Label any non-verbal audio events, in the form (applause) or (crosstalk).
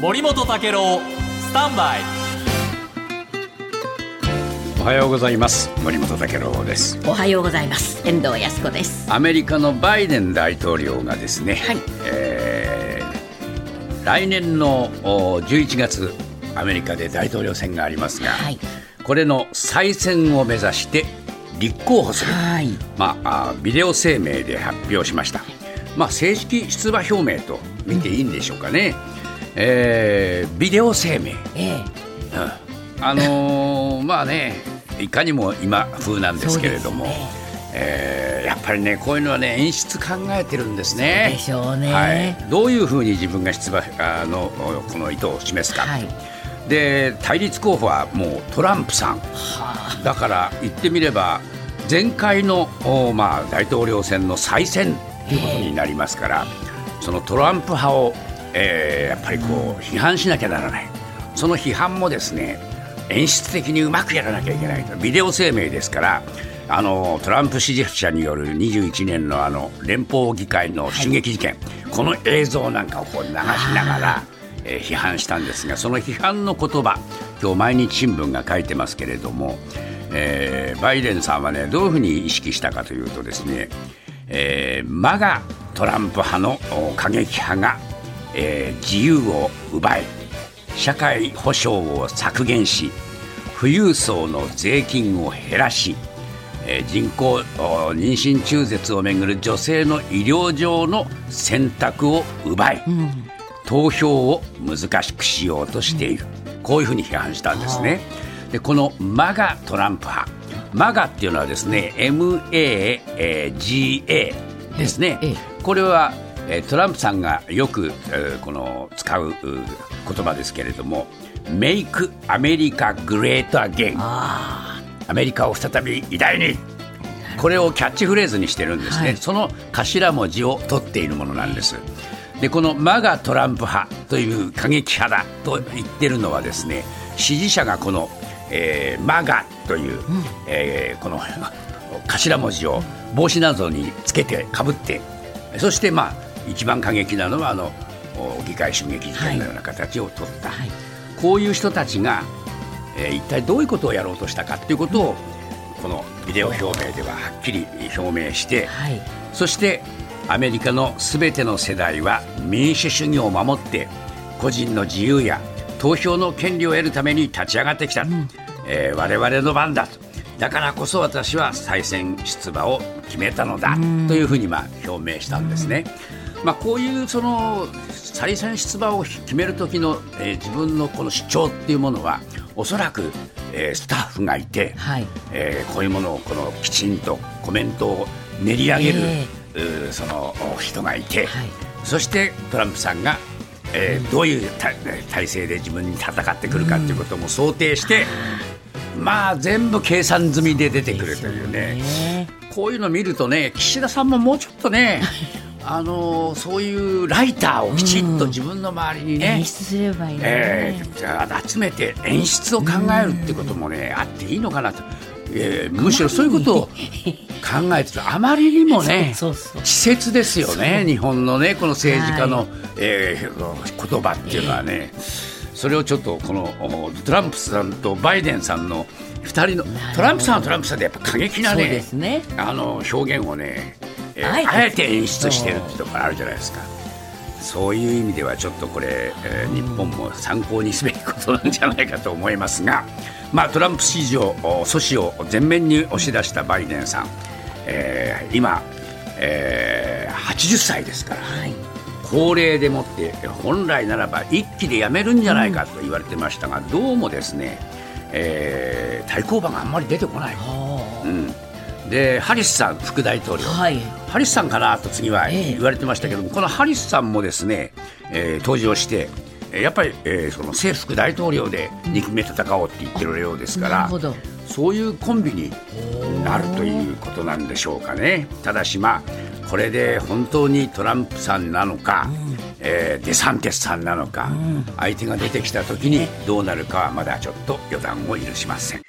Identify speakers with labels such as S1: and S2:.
S1: 森本武郎スタンバイ。
S2: おはようございます。森本武郎です。
S3: おはようございます。遠藤康子です。
S2: アメリカのバイデン大統領がですね、
S3: はい。
S2: えー来年のお11月アメリカで大統領選がありますが、
S3: はい。
S2: これの再選を目指して立候補する、
S3: はい。
S2: まあ、あビデオ声明で発表しました、まあ、正式出馬表明と見ていいんでしょうかね、えービデオ声明、
S3: ええ。
S2: あのー (laughs) まあねいかにも今風なんですけれども、
S3: ね。
S2: えーやっぱりねこういうのはね演出考えてるんですね。
S3: でしょうね。
S2: はい、どういうふうに自分が出馬あのこの意図を示すか、
S3: はい。
S2: で対立候補はもうトランプさん。
S3: は
S2: だから言ってみれば前回の、おまあ、大統領選の再選ということになりますから、そのトランプ派を、えーやっぱりこう批判しなきゃならない。その批判もですね演出的にうまくやらなきゃいけないと。ビデオ声明ですからあのトランプ支持者による21年のあの連邦議会の襲撃事件、この映像なんかをこう流しながら、えー批判したんですがその批判の言葉今日毎日新聞が書いてますけれども、えーバイデンさんはねどういうふうに意識したかというとですね、えー、マガトランプ派のお過激派が、えー自由を奪い社会保障を削減し富裕層の税金を減らし、えー人工お妊娠中絶をめぐる女性の医療上の選択を奪い、投票を難しくしようとしている、こういうふうに批判したんですね。でこのマガトランプ派。マガっていうのはですね MAGA ですね、
S3: ええ。
S2: これはえートランプさんがよく、えーこの使うう言葉ですけれども Make America Great Again
S3: あ
S2: アメリカを再び偉大に。これをキャッチフレーズにしてるんですね、
S3: はい。
S2: その頭文字を取っているものなんです。でこのマガトランプ派という過激派だと言ってるのはですね支持者がこの、えーマガという、えーこの頭文字を帽子などにつけてかぶってそしてまあ一番過激なのはあのお議会襲撃事件のような形を取った、
S3: はい。
S2: こういう人たちが、えー一体どういうことをやろうとしたかということを、このビデオ表明でははっきり表明して、
S3: はい。
S2: そしてアメリカのすべての世代は民主主義を守って個人の自由や投票の権利を得るために立ち上がってきた、えー我々の番だと。だからこそ私は再選出馬を決めたのだというふうにまあ表明したんですね。まあ、こういうその再選出馬を決める時の、えー自分のこの主張っていうものはおそらく、えースタッフがいて、
S3: はい。
S2: えーこういうものをこのきちんとコメントを練り上げる、
S3: え
S2: うーそのお人がいて、
S3: はい。
S2: そしてトランプさんが、えーどういうた体制で自分に戦ってくるかということも想定して、まあ全部計算済みで出てくるというね。
S3: ね。
S2: こういうの見るとね岸田さんももうちょっとね (laughs) あのーそういうライターをきちっと自分の周りにね、
S3: 演出すればいいね、
S2: えーじゃあ集めて演出を考えるってこともね、あっていいのかなと、えーむしろそういうことを考えてるあまりにもね稚拙ですよね日本のねこの政治家の、えー言葉っていうのはね、それをちょっとこのおトランプさんとバイデンさんの2人のトランプさんはトランプさんでやっぱ過激なね
S3: ね。
S2: あの表現をね、えー
S3: あえて
S2: 演出してるってところあるじゃないですか。そういう意味ではちょっとこれ、えー日本も参考にすべきことなんじゃないかと思いますが、まあ、トランプ支持をお阻止を前面に押し出したバイデンさん、えー今、えー80歳ですから、
S3: はい。
S2: 高齢でもって本来ならば一気で辞めるんじゃないかと言われてましたが、どうもですね、えー対抗馬があんまり出てこない。
S3: は
S2: うん。でハリスさん副大統領、
S3: あはい
S2: ハリスさんかなと次は
S3: ええ。
S2: 言われてましたけども、このハリスさんもですね、えー登場して、えーやっぱり、えーその政副大統領で2期目戦おうって言ってるようですからそういうコンビになるということなんでしょうかね。ただしまあこれで本当にトランプさんなのか、えーデサンティスさんなのか、相手が出てきた時にどうなるかはまだちょっと予断を許しません。